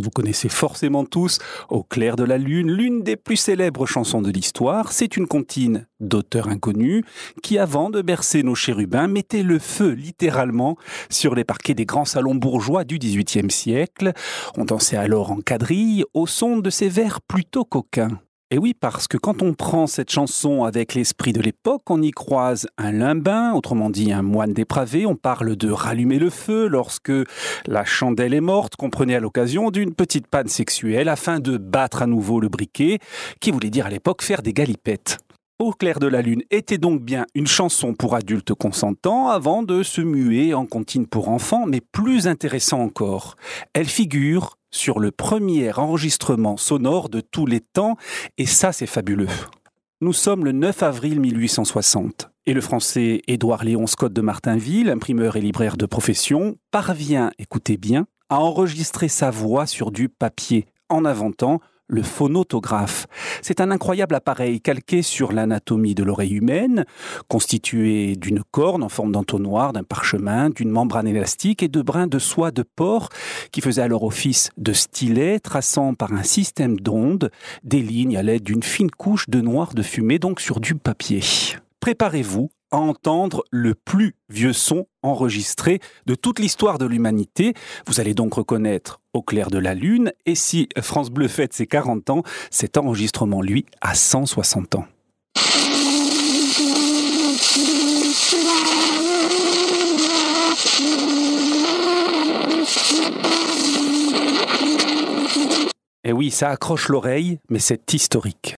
Vous connaissez forcément tous Au clair de la lune, l'une des plus célèbres chansons de l'histoire. C'est une comptine d'auteur inconnu qui, avant de bercer nos chérubins, mettait le feu littéralement sur les parquets des grands salons bourgeois du XVIIIe siècle. On dansait alors en quadrille au son de ces vers plutôt coquins. Et oui, parce que quand on prend cette chanson avec l'esprit de l'époque, on y croise un limbin, autrement dit un moine dépravé. On parle de rallumer le feu lorsque la chandelle est morte, prenait à l'occasion d'une petite panne sexuelle afin de battre à nouveau le briquet, qui voulait dire à l'époque faire des galipettes. Au clair de la lune était donc bien une chanson pour adultes consentants avant de se muer en comptine pour enfants, mais plus intéressant encore, elle figure sur le premier enregistrement sonore de tous les temps, et ça c'est fabuleux. Nous sommes le 9 avril 1860, et le français Édouard Léon Scott de Martinville, imprimeur et libraire de profession, parvient, écoutez bien, à enregistrer sa voix sur du papier en inventant le phonotographe. C'est un incroyable appareil calqué sur l'anatomie de l'oreille humaine, constitué d'une corne en forme d'entonnoir, d'un parchemin, d'une membrane élastique et de brins de soie de porc qui faisait alors office de stylet, traçant par un système d'ondes des lignes à l'aide d'une fine couche de noir de fumée, donc sur du papier. Préparez-vous à entendre le plus vieux son enregistré de toute l'histoire de l'humanité. Vous allez donc reconnaître au clair de la lune. Et si France Bleu fête ses 40 ans, cet enregistrement, lui, a 160 ans. Et oui, ça accroche l'oreille, mais c'est historique.